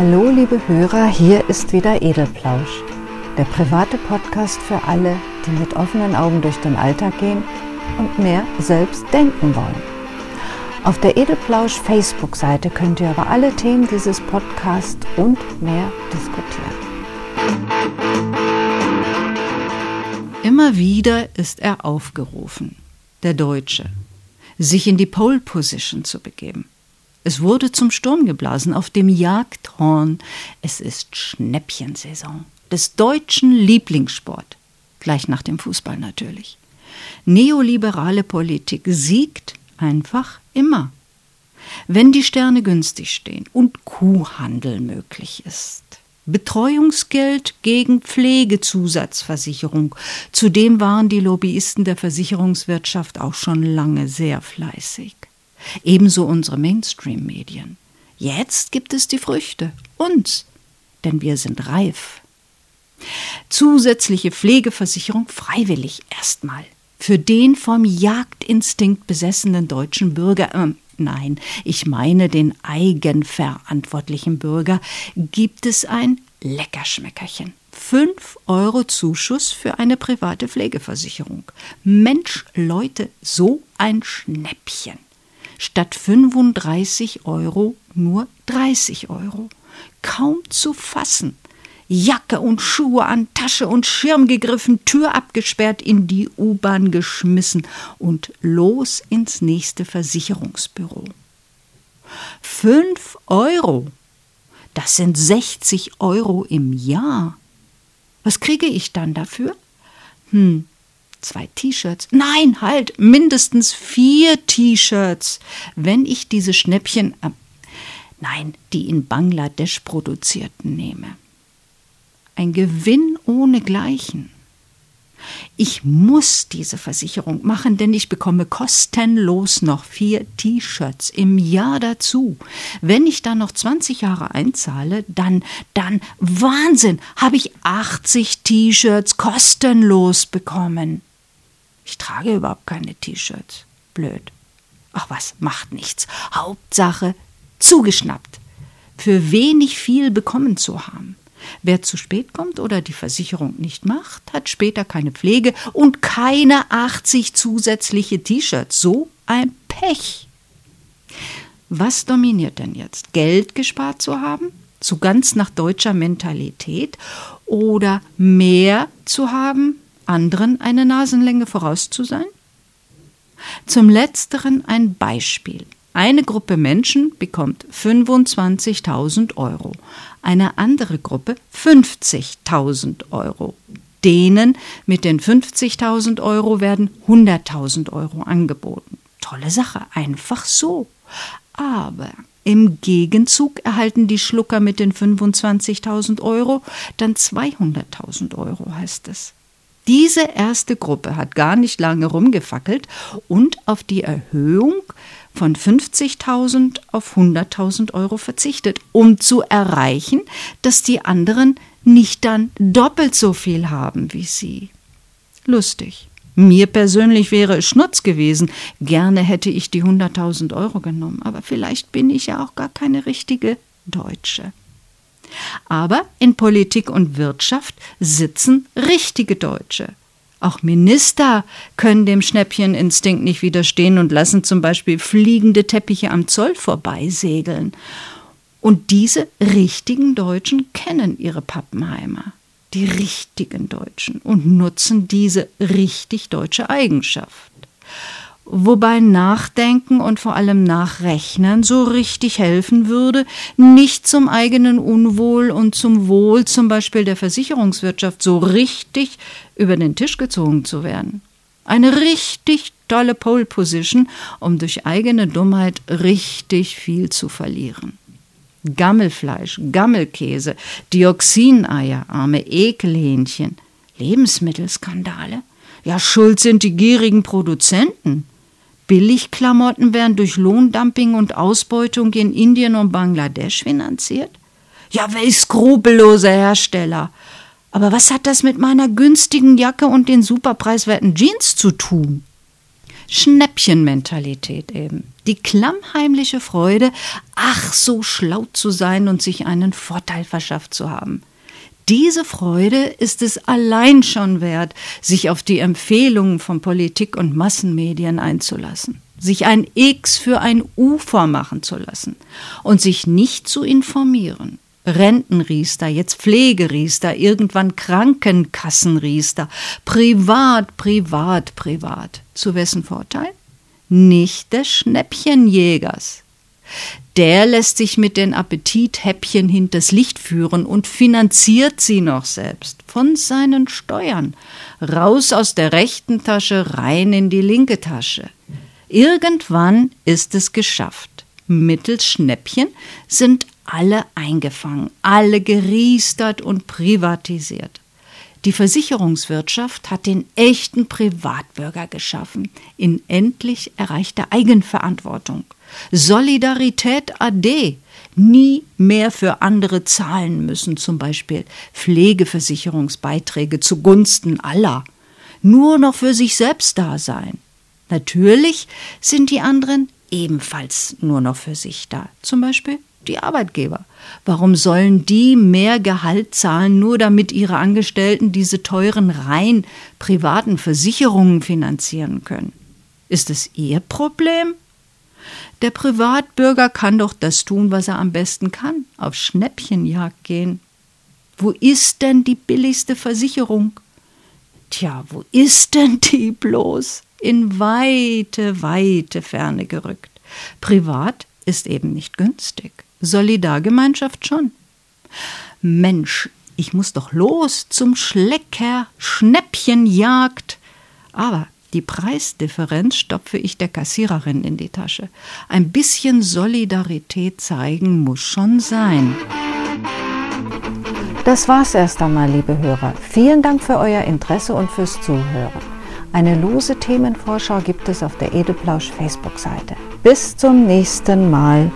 Hallo liebe Hörer, hier ist wieder Edelplausch, der private Podcast für alle, die mit offenen Augen durch den Alltag gehen und mehr selbst denken wollen. Auf der Edelplausch Facebook-Seite könnt ihr über alle Themen dieses Podcasts und mehr diskutieren. Immer wieder ist er aufgerufen, der Deutsche, sich in die Pole Position zu begeben. Es wurde zum Sturm geblasen auf dem Jagdhorn. Es ist Schnäppchensaison des deutschen Lieblingssport. Gleich nach dem Fußball natürlich. Neoliberale Politik siegt einfach immer. Wenn die Sterne günstig stehen und Kuhhandel möglich ist. Betreuungsgeld gegen Pflegezusatzversicherung. Zudem waren die Lobbyisten der Versicherungswirtschaft auch schon lange sehr fleißig. Ebenso unsere Mainstream-Medien. Jetzt gibt es die Früchte, uns, denn wir sind reif. Zusätzliche Pflegeversicherung freiwillig erstmal. Für den vom Jagdinstinkt besessenen deutschen Bürger, äh, nein, ich meine den eigenverantwortlichen Bürger, gibt es ein Leckerschmeckerchen. 5 Euro Zuschuss für eine private Pflegeversicherung. Mensch, Leute, so ein Schnäppchen statt 35 Euro nur 30 Euro. Kaum zu fassen. Jacke und Schuhe an, Tasche und Schirm gegriffen, Tür abgesperrt, in die U-Bahn geschmissen und los ins nächste Versicherungsbüro. Fünf Euro. Das sind 60 Euro im Jahr. Was kriege ich dann dafür? Hm, zwei T-Shirts. Nein, halt, mindestens vier T-Shirts, wenn ich diese Schnäppchen, äh, nein, die in Bangladesch produzierten nehme. Ein Gewinn ohnegleichen. Ich muss diese Versicherung machen, denn ich bekomme kostenlos noch vier T-Shirts im Jahr dazu. Wenn ich dann noch 20 Jahre einzahle, dann, dann, Wahnsinn, habe ich 80 T-Shirts kostenlos bekommen. Ich trage überhaupt keine T-Shirts. Blöd. Ach was, macht nichts. Hauptsache zugeschnappt. Für wenig viel bekommen zu haben. Wer zu spät kommt oder die Versicherung nicht macht, hat später keine Pflege und keine 80 zusätzliche T-Shirts. So ein Pech. Was dominiert denn jetzt? Geld gespart zu haben? So ganz nach deutscher Mentalität? Oder mehr zu haben anderen eine Nasenlänge voraus zu sein? Zum letzteren ein Beispiel. Eine Gruppe Menschen bekommt 25.000 Euro, eine andere Gruppe 50.000 Euro. Denen mit den 50.000 Euro werden 100.000 Euro angeboten. Tolle Sache, einfach so. Aber im Gegenzug erhalten die Schlucker mit den 25.000 Euro dann 200.000 Euro, heißt es. Diese erste Gruppe hat gar nicht lange rumgefackelt und auf die Erhöhung von 50.000 auf 100.000 Euro verzichtet, um zu erreichen, dass die anderen nicht dann doppelt so viel haben wie sie. Lustig. Mir persönlich wäre es Schnutz gewesen. Gerne hätte ich die 100.000 Euro genommen, aber vielleicht bin ich ja auch gar keine richtige Deutsche. Aber in Politik und Wirtschaft sitzen richtige Deutsche. Auch Minister können dem Schnäppcheninstinkt nicht widerstehen und lassen zum Beispiel fliegende Teppiche am Zoll vorbeisegeln. Und diese richtigen Deutschen kennen ihre Pappenheimer, die richtigen Deutschen, und nutzen diese richtig deutsche Eigenschaft wobei Nachdenken und vor allem Nachrechnen so richtig helfen würde, nicht zum eigenen Unwohl und zum Wohl zum Beispiel der Versicherungswirtschaft so richtig über den Tisch gezogen zu werden. Eine richtig tolle Pole Position, um durch eigene Dummheit richtig viel zu verlieren. Gammelfleisch, Gammelkäse, Dioxineier, arme Ekelhähnchen, Lebensmittelskandale. Ja, schuld sind die gierigen Produzenten. Billigklamotten werden durch Lohndumping und Ausbeutung in Indien und Bangladesch finanziert? Ja, welch skrupellose Hersteller. Aber was hat das mit meiner günstigen Jacke und den superpreiswerten Jeans zu tun? Schnäppchenmentalität eben. Die klammheimliche Freude, ach so schlau zu sein und sich einen Vorteil verschafft zu haben. Diese Freude ist es allein schon wert, sich auf die Empfehlungen von Politik und Massenmedien einzulassen, sich ein X für ein U vormachen zu lassen und sich nicht zu informieren. Rentenriester, jetzt Pflegeriester, irgendwann Krankenkassenriester, privat, privat, privat. Zu wessen Vorteil? Nicht des Schnäppchenjägers. Der lässt sich mit den Appetithäppchen hinters Licht führen und finanziert sie noch selbst von seinen Steuern. Raus aus der rechten Tasche, rein in die linke Tasche. Irgendwann ist es geschafft. Mittels Schnäppchen sind alle eingefangen, alle geriestert und privatisiert. Die Versicherungswirtschaft hat den echten Privatbürger geschaffen, in endlich erreichter Eigenverantwortung. Solidarität AD, nie mehr für andere zahlen müssen, zum Beispiel Pflegeversicherungsbeiträge zugunsten aller, nur noch für sich selbst da sein. Natürlich sind die anderen ebenfalls nur noch für sich da, zum Beispiel die Arbeitgeber. Warum sollen die mehr Gehalt zahlen, nur damit ihre Angestellten diese teuren rein privaten Versicherungen finanzieren können? Ist es ihr Problem? Der Privatbürger kann doch das tun, was er am besten kann, auf Schnäppchenjagd gehen. Wo ist denn die billigste Versicherung? Tja, wo ist denn die bloß? In weite, weite Ferne gerückt. Privat ist eben nicht günstig. Solidargemeinschaft schon. Mensch, ich muss doch los zum Schlecker, Schnäppchenjagd. Aber die Preisdifferenz stopfe ich der Kassiererin in die Tasche. Ein bisschen Solidarität zeigen muss schon sein. Das war's erst einmal, liebe Hörer. Vielen Dank für euer Interesse und fürs Zuhören. Eine lose Themenvorschau gibt es auf der Edelplausch Facebook-Seite. Bis zum nächsten Mal.